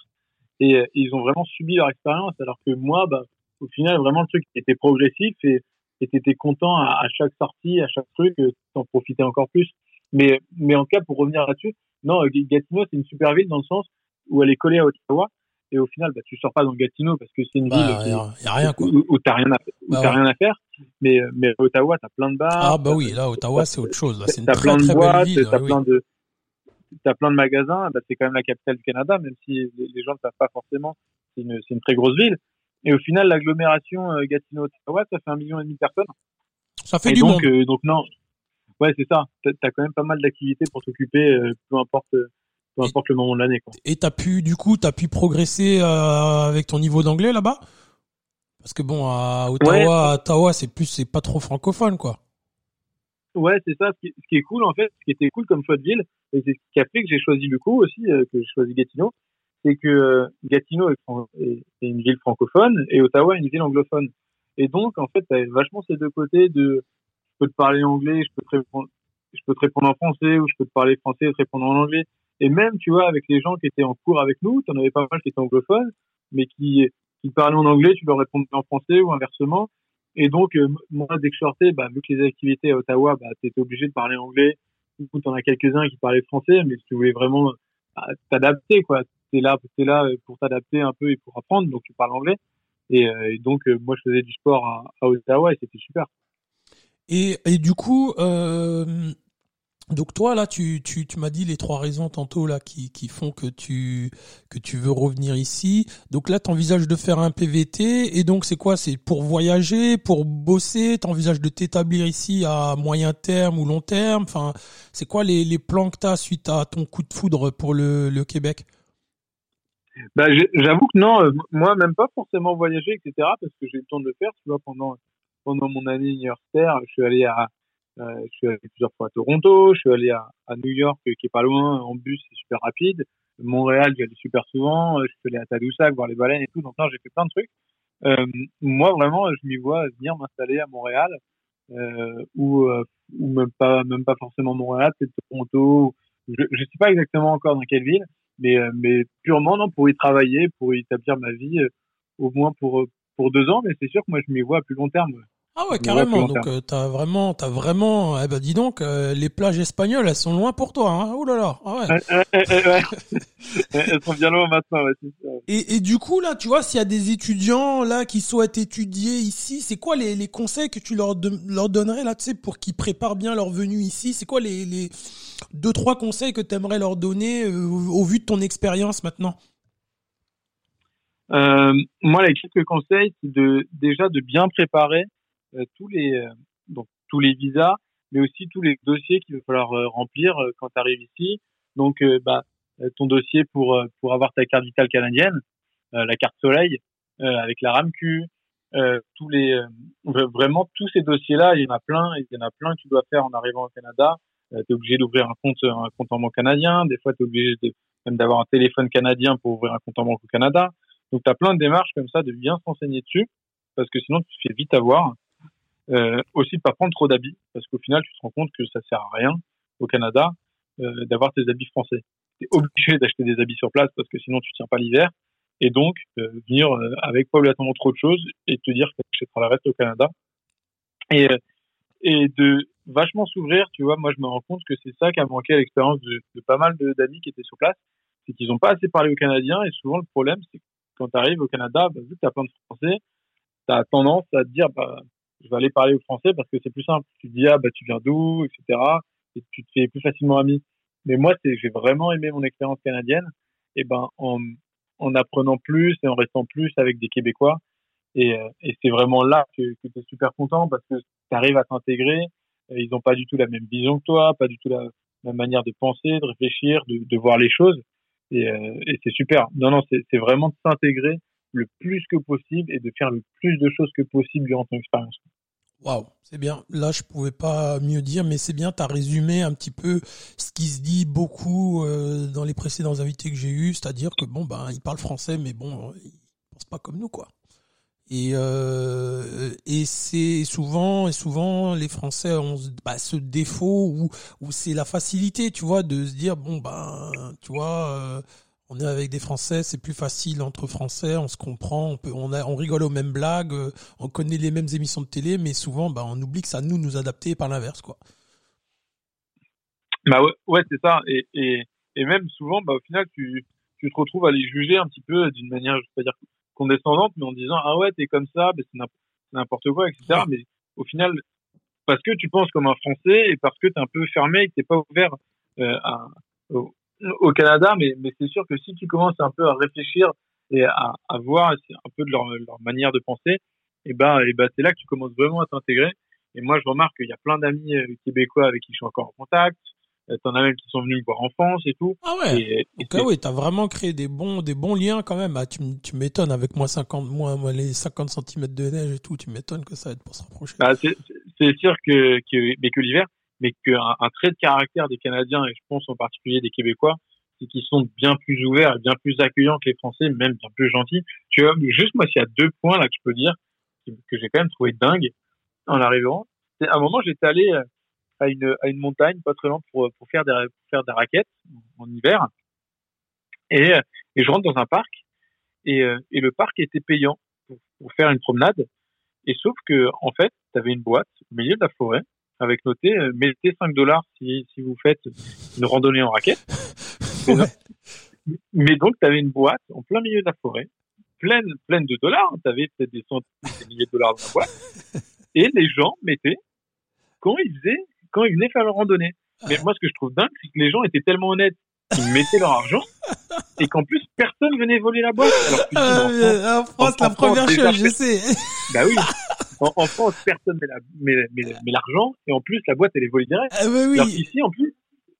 Et, euh, ils ont vraiment subi leur expérience, alors que moi, bah, au final, vraiment le truc était progressif et tu étais content à, chaque sortie, à chaque truc, t'en profitais encore plus. Mais, mais en tout cas, pour revenir là-dessus, non, Gatineau, c'est une super ville dans le sens où elle est collée à Ottawa. Et au final, bah, tu sors pas dans Gatineau parce que c'est une bah, ville y a, y a rien, quoi. où, où t'as rien à, où bah, rien à faire. Mais, mais Ottawa, t'as plein de bars. Ah, bah oui, là, Ottawa, c'est autre chose. C'est une très, plein de très boîtes, belle ville. T'as plein de, as plein de magasins, bah, c'est quand même la capitale du Canada, même si les, gens ne savent pas forcément. C'est une, une, très grosse ville. Et au final, l'agglomération euh, Gatineau-Ottawa, ça fait un million et demi de personnes. Ça fait du donc, monde. Euh, donc non, ouais, c'est ça. T'as as quand même pas mal d'activités pour t'occuper, euh, peu importe, peu importe le moment de l'année. Et t'as pu, du coup, t'as pu progresser avec ton niveau d'anglais là-bas? Parce que bon, à Ottawa, Ottawa, c'est plus, c'est pas trop francophone, quoi. Ouais, c'est ça. Ce qui, est cool, en fait, ce qui était cool comme choix de ville, et c'est ce qui a fait que j'ai choisi du coup aussi, que j'ai choisi Gatineau, c'est que euh, Gatineau est, une ville francophone et Ottawa est une ville anglophone. Et donc, en fait, tu vachement ces deux côtés de je peux te parler anglais, je peux te répondre, je peux te répondre en français ou je peux te parler français et te répondre en anglais. Et même, tu vois, avec les gens qui étaient en cours avec nous, tu en avais pas mal qui étaient anglophones, mais qui, qui parlaient en anglais, tu leur répondais en français ou inversement. Et donc, euh, moi, dès que je sortais, bah, vu que les activités à Ottawa, bah, tu étais obligé de parler anglais, ou tu en as quelques-uns qui parlaient français, mais si tu voulais vraiment bah, t'adapter, quoi, là, es là pour t'adapter un peu et pour apprendre, donc tu parles anglais. Et, euh, donc, euh, moi, je faisais du sport à, à Ottawa et c'était super. Et, et du coup, euh, donc toi là, tu, tu, tu m'as dit les trois raisons tantôt là qui, qui font que tu que tu veux revenir ici. Donc là, tu envisages de faire un PVT et donc c'est quoi? C'est pour voyager, pour bosser? Tu envisages de t'établir ici à moyen terme ou long terme? Enfin, c'est quoi les, les plans que tu as suite à ton coup de foudre pour le, le Québec? Bah, j'avoue que non, euh, moi même pas forcément voyager, etc. Parce que j'ai eu le temps de le faire. Tu vois, pendant pendant mon année universitaire, je suis allé à je suis allé plusieurs fois à Toronto, je suis allé à, à New York, qui est pas loin, en bus, c'est super rapide. Montréal, j'y allais super souvent. Euh, je suis allé à Tadoussac voir les baleines et tout. Donc non, j'ai fait plein de trucs. Euh, moi, vraiment, je m'y vois venir m'installer à Montréal, euh, ou, euh, ou même pas, même pas forcément Montréal, c'est Toronto. Je, je sais pas exactement encore dans quelle ville, mais, mais purement non pour y travailler, pour y établir ma vie, au moins pour pour deux ans. Mais c'est sûr que moi, je m'y vois à plus long terme. Ah ouais, carrément. Donc euh, t'as vraiment, t'as vraiment, eh ben dis donc, euh, les plages espagnoles, elles sont loin pour toi. Hein. Oh là là. Ah ouais. elles sont bien loin maintenant. Ouais, et, et du coup là, tu vois, s'il y a des étudiants là qui souhaitent étudier ici, c'est quoi les, les conseils que tu leur leur donnerais là, tu sais, pour qu'ils préparent bien leur venue ici? C'est quoi les, les deux trois conseils que tu aimerais leur donner euh, au vu de ton expérience maintenant? Moi, les quelques conseils, c'est de déjà de bien préparer tous les euh, donc tous les visas, mais aussi tous les dossiers qu'il va falloir euh, remplir quand tu arrives ici. Donc bah ton dossier pour pour avoir ta carte vitale canadienne, la carte soleil avec la RAMQ, euh, tous les vraiment tous ces dossiers là il y en a plein il y en a plein que tu dois faire en arrivant au Canada. Euh, tu obligé d'ouvrir un compte un compte en banque canadien. Des fois tu es obligé de, même d'avoir un téléphone canadien pour ouvrir un compte en banque au Canada. Donc tu as plein de démarches comme ça de bien s'enseigner dessus parce que sinon tu te fais vite avoir euh, aussi de pas prendre trop d'habits, parce qu'au final, tu te rends compte que ça sert à rien au Canada euh, d'avoir tes habits français. Tu es obligé d'acheter des habits sur place parce que sinon tu tiens pas l'hiver. Et donc, euh, venir euh, avec pas obligatoirement trop de choses et te dire que tu achèteras le reste au Canada. Et, euh, et de vachement s'ouvrir, tu vois, moi je me rends compte que c'est ça qui a manqué à l'expérience de, de, pas mal d'amis qui étaient sur place, c'est qu'ils n'ont pas assez parlé aux Canadiens et souvent le problème c'est que quand tu arrives au Canada, bah, vu que tu plein de Français, tu as tendance à te dire bah, je vais aller parler au français parce que c'est plus simple. Tu dis, ah, bah, tu viens d'où, etc. Et tu te fais plus facilement ami. Mais moi, c'est, j'ai vraiment aimé mon expérience canadienne. Et ben, en, en apprenant plus et en restant plus avec des Québécois. Et, euh, et c'est vraiment là que, que tu es super content parce que tu arrives à t'intégrer. Ils n'ont pas du tout la même vision que toi, pas du tout la même manière de penser, de réfléchir, de, de voir les choses. Et, euh, et c'est super. Non, non, c'est vraiment de s'intégrer le plus que possible et de faire le plus de choses que possible durant ton expérience. Waouh, c'est bien. Là, je pouvais pas mieux dire, mais c'est bien. Tu as résumé un petit peu ce qui se dit beaucoup euh, dans les précédents invités que j'ai eus, c'est-à-dire que bon, ben, ils parlent français, mais bon, ils pensent pas comme nous, quoi. Et euh, c'est souvent et souvent les Français ont bah, ce défaut où où c'est la facilité, tu vois, de se dire bon ben, tu vois. Euh, on est avec des Français, c'est plus facile entre Français, on se comprend, on peut, on, a, on rigole aux mêmes blagues, euh, on connaît les mêmes émissions de télé, mais souvent, bah, on oublie que ça nous nous adapter par l'inverse, quoi. Bah ouais, c'est ça. Et, et, et même souvent, bah, au final, tu, tu te retrouves à les juger un petit peu d'une manière, je vais pas dire condescendante, mais en disant ah ouais, t'es comme ça, bah, c'est n'importe quoi, etc. Mais au final, parce que tu penses comme un Français et parce que t'es un peu fermé et que t'es pas ouvert euh, à, Canada, mais, mais c'est sûr que si tu commences un peu à réfléchir et à, à voir un peu de leur, leur manière de penser, et ben, et ben c'est là que tu commences vraiment à t'intégrer. Et moi, je remarque qu'il y a plein d'amis euh, québécois avec qui je suis encore en contact. Euh, t'en as même qui sont venus me voir en France et tout. Ah ouais. Et, ah ouais, t'as vraiment créé des bons, des bons liens quand même. Ah, tu, tu m'étonnes avec moi 50, moi, moi les 50 cm de neige et tout. Tu m'étonnes que ça va être pour se rapprocher. Bah, c'est sûr que, que, mais que l'hiver, mais qu'un un trait de caractère des Canadiens et je pense en particulier des Québécois, c'est qu'ils sont bien plus ouverts bien plus accueillants que les Français, même bien plus gentils. Tu vois, juste moi, s'il y a deux points là que je peux dire que j'ai quand même trouvé dingue en arrivant. C'est à un moment, j'étais allé euh, à une, à une montagne pas très loin pour, pour faire des, pour faire des raquettes en hiver. Et, et je rentre dans un parc et, euh, et le parc était payant pour, pour faire une promenade. Et sauf que, en fait, tu avais une boîte au milieu de la forêt avec noté euh, mettez 5 dollars si, si vous faites une randonnée en raquette. Mais donc, tu avais une boîte en plein milieu de la forêt, pleine, pleine de dollars. Tu avais peut-être des centaines, des milliers de dollars dans la boîte. Et les gens mettaient quand ils faisaient, quand ils venaient faire leur randonnée. Mais moi, ce que je trouve dingue, c'est que les gens étaient tellement honnêtes ils mettaient leur argent et qu'en plus personne venait voler la boîte. Alors, euh, en, France, la première chose, je sais. Bah oui. En, France, personne met l'argent et en plus la boîte elle est volée direct. Ah bah oui. Alors ici, en plus,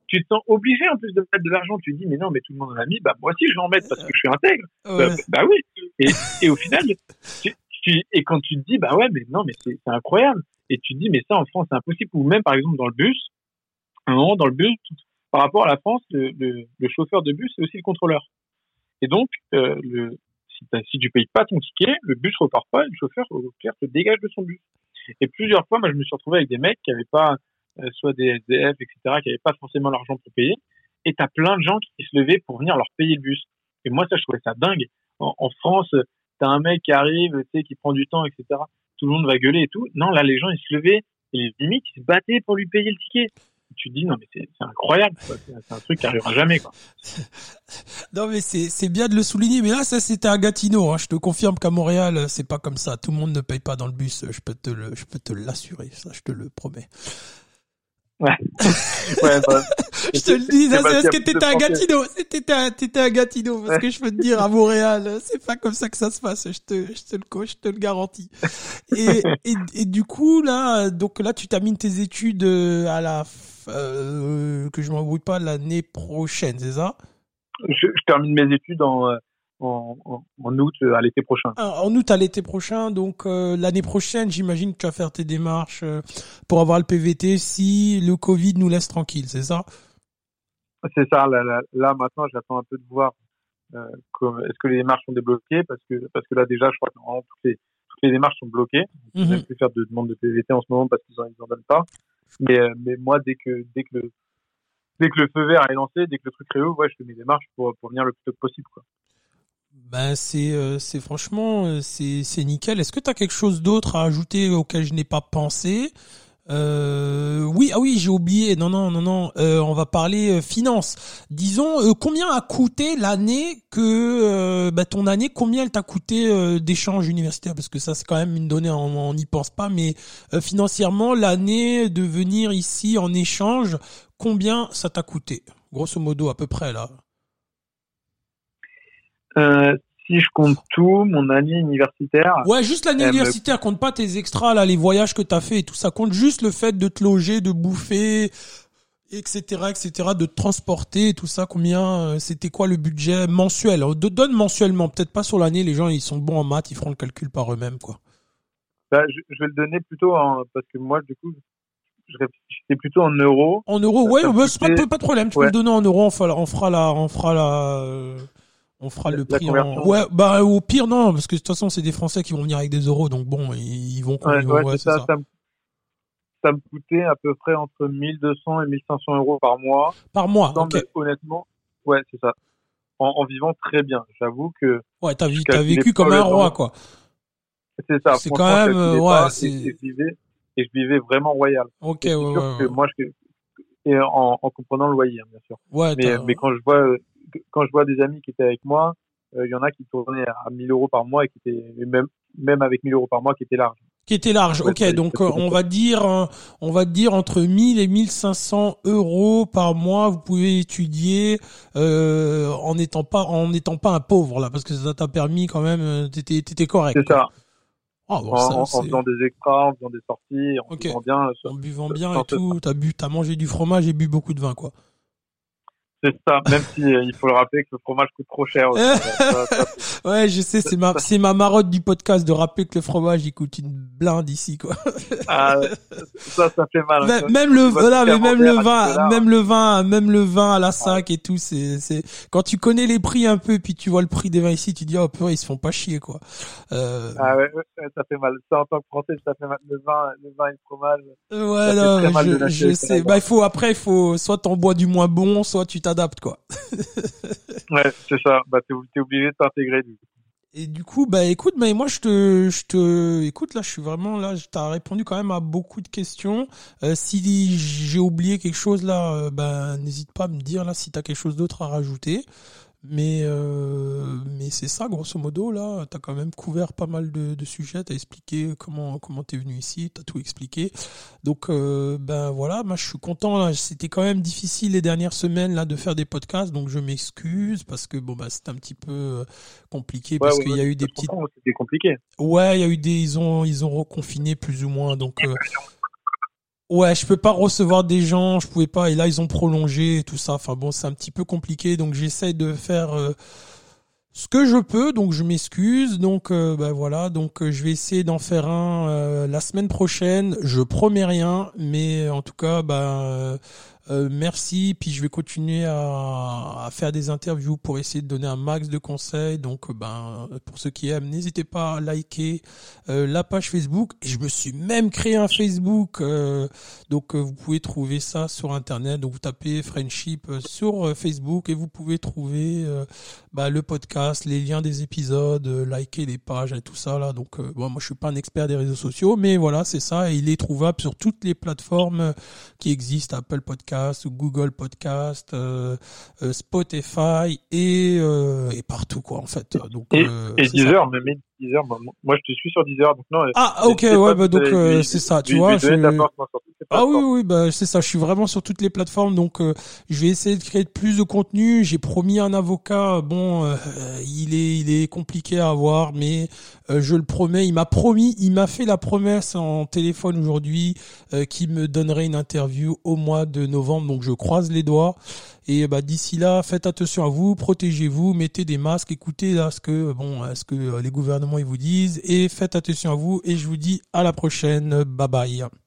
tu te sens obligé en plus de mettre de l'argent. Tu te dis mais non, mais tout le monde en a mis. Bah moi aussi je vais en mettre parce que je suis intègre. Bah, bah, oui. Et, et au final, tu, tu, et quand tu te dis bah ouais mais non mais c'est incroyable. Et tu te dis mais ça en France c'est impossible. Ou même par exemple dans le bus, un moment dans le bus, par rapport à la France, le, le, le chauffeur de bus, c'est aussi le contrôleur. Et donc, euh, le, si, si tu payes pas ton ticket, le bus repart pas et le chauffeur, au clair, te dégage de son bus. Et plusieurs fois, moi, je me suis retrouvé avec des mecs qui avaient pas, euh, soit des SDF, etc., qui avaient pas forcément l'argent pour payer. Et t'as plein de gens qui se levaient pour venir leur payer le bus. Et moi, ça, je trouvais ça dingue. En, en France, t'as un mec qui arrive, tu sais, qui prend du temps, etc. Tout le monde va gueuler et tout. Non, là, les gens, ils se levaient et limite, ils se battaient pour lui payer le ticket tu dis non mais c'est incroyable c'est un truc qui arrivera jamais non mais c'est bien de le souligner mais là ça c'était à Gatineau hein. je te confirme qu'à Montréal c'est pas comme ça tout le monde ne paye pas dans le bus je peux te l'assurer ça je te le promets. Ouais. ouais bah, je te le dis, est-ce que t'étais à Gatineau T'étais à, à Gatineau, parce que je peux te dire, à Montréal, c'est pas comme ça que ça se passe, je te, je te le, je te le garantis. Et, et, et, du coup, là, donc là, tu termines tes études euh, à la euh, que je m'embrouille pas l'année prochaine, c'est ça? Je, je, termine mes études en, euh, en, en, août euh, à l'été prochain. Ah, en août à l'été prochain, donc euh, l'année prochaine, j'imagine que tu vas faire tes démarches pour avoir le PVT si le Covid nous laisse tranquille, c'est ça? C'est ça. Là, là, maintenant, j'attends un peu de voir euh, est-ce que les démarches sont débloquées parce que parce que là déjà, je crois que toutes les toutes les démarches sont bloquées. On ne peut même plus faire de demande de PVT en ce moment parce qu'ils en, ils en donnent pas. Mais, euh, mais moi, dès que, dès que le, dès que le feu vert est lancé, dès que le truc réouvre, ouais, je fais mes démarches pour, pour venir le plus tôt possible, quoi. Ben c'est euh, c'est franchement euh, c'est c'est nickel. Est-ce que tu as quelque chose d'autre à ajouter auquel je n'ai pas pensé? Euh, oui, ah oui, j'ai oublié. Non, non, non, non. Euh, on va parler finance. Disons, combien a coûté l'année que bah, ton année, combien elle t'a coûté d'échange universitaire? Parce que ça, c'est quand même une donnée, on n'y pense pas. Mais financièrement, l'année de venir ici en échange, combien ça t'a coûté? Grosso modo, à peu près là. Euh, si je compte tout, mon année universitaire. Ouais, juste l'année universitaire, compte pas tes extras là, les voyages que t'as fait et tout ça, compte juste le fait de te loger, de bouffer, etc., etc., de te transporter et tout ça. Combien euh, c'était quoi le budget mensuel? De donne mensuellement, peut-être pas sur l'année. Les gens ils sont bons en maths, ils feront le calcul par eux-mêmes quoi. Bah, je, je, vais le donner plutôt en, parce que moi du coup je réfléchissais plutôt en euros. En euros, ouais, bah, pas, pas, de problème. Tu peux le donner en euros, on fera, on fera la, on fera la. Euh, on fera le prix en... Ouais, bah au pire non, parce que de toute façon c'est des Français qui vont venir avec des euros, donc bon, ils, vont. Ouais, ouais, ça, ça. Ça, me, coûtait à peu près entre 1200 et 1500 euros par mois. Par mois. Honnêtement, ouais, c'est ça. En, vivant très bien. J'avoue que. Ouais, t'as vécu comme un roi, quoi. C'est ça. C'est quand même, ouais, c'est. Et, je vivais, et je vivais vraiment royal. Ok, ouais, que moi, je, et en, en comprenant le loyer, hein, bien sûr. Ouais. Mais, mais quand je vois quand je vois des amis qui étaient avec moi, euh, il y en a qui tournaient à 1000 euros par mois et qui étaient même même avec 1000 euros par mois qui étaient larges. Qui était large. ok, donc euh, on va dire, euh, on va dire entre 1000 et 1500 euros par mois. Vous pouvez étudier euh, en n'étant pas, en n'étant pas un pauvre là, parce que ça t'a permis quand même. T'étais, t'étais correct. C'est ça. Ah, bon, en, ça, faisant des extras, en faisant des sorties, en faisant bien. en buvant bien et tout. T'as bu, t'as mangé du fromage et bu beaucoup de vin quoi. C'est ça. Même si euh, il faut le rappeler que le fromage coûte trop cher. aussi. Ça- ça- Ouais, je sais, c'est ma, c'est ma marotte du podcast de rappeler que le fromage il coûte une blinde ici quoi. ah, ça, ça fait mal. hein. Même, le voilà, mais même le vin, 10 dollars. même le vin, même le vin à la sac et tout, c'est c'est quand tu connais les prix un peu, puis tu vois le prix des vins ici, tu dis oh purée, ils se font pas chier quoi. Euh, Ah ouais, ça fait mal. Ça, en tant que français, ça fait mal. Le vin, le vin et le fromage. ouais, non, très mal de je, je sais. Bah il faut après, il faut soit t'en bois du moins bon, soit tu t'adaptes quoi. Ouais, c'est ça. Bah, t'es t'es obligé de t'intégrer. du coup. Et du coup, bah écoute, mais moi je te, je te, écoute là, je suis vraiment là, t'ai répondu quand même à beaucoup de questions. Euh, si j'ai oublié quelque chose là, euh, bah n'hésite pas à me dire là si t'as quelque chose d'autre à rajouter. Mais euh, mais c'est ça, grosso modo là, t'as quand même couvert pas mal de, de sujets, t'as expliqué comment comment t'es venu ici, t'as tout expliqué. Donc euh, ben voilà, moi je suis content là. C'était quand même difficile les dernières semaines là de faire des podcasts, donc je m'excuse parce que bon bah c'était un petit peu euh, compliqué Ouais, parce ouais, qu'il y a eu des petites C'était compliqué. Ouais, il y a eu des ils ont ils ont reconfiné plus ou moins. Donc euh, Ouais, je peux pas recevoir des gens, je pouvais pas et là ils ont prolongé et tout ça. Enfin bon, c'est un petit peu compliqué donc j'essaye de faire euh, ce que je peux donc je m'excuse. Donc ben voilà, donc euh, je vais essayer d'en faire un euh, la semaine prochaine. Je promets rien mais en tout cas ben euh, merci, puis je vais continuer à, à faire des interviews pour essayer de donner un max de conseils. Donc, euh, ben, pour ceux qui aiment, n'hésitez pas à liker euh, la page Facebook. Et je me suis même créé un Facebook, euh, donc euh, vous pouvez trouver ça sur Internet. Donc, vous tapez Friendship sur Facebook et vous pouvez trouver bah, le podcast, les liens des épisodes, liker les pages et tout ça là. Donc, bon, moi, je suis pas un expert des réseaux sociaux, mais voilà, c'est ça. Et il est trouvable sur toutes les plateformes qui existent, Apple Podcast, Google Podcast, euh, euh, Spotify et, euh, et partout quoi en fait. Donc, Et, euh, et. Deezer, même Deezer, moi, moi, je te suis sur Deezer, donc non. Ah ok ouais bah donc euh, c'est ça tu vois je- ah oui oui bah c'est ça je suis vraiment sur toutes les plateformes donc euh, je vais essayer de créer plus de contenu j'ai promis un avocat bon euh, il est il est compliqué à avoir mais je le promets il m'a promis il m'a fait la promesse en téléphone aujourd'hui euh, qu'il me donnerait une interview au mois de novembre donc je croise les doigts et bah d'ici là faites attention à vous protégez-vous mettez des masques écoutez là ce que bon euh, ce que euh, les gouvernements ils vous disent. Et faites attention à vous et je vous dis à la prochaine. Bye bye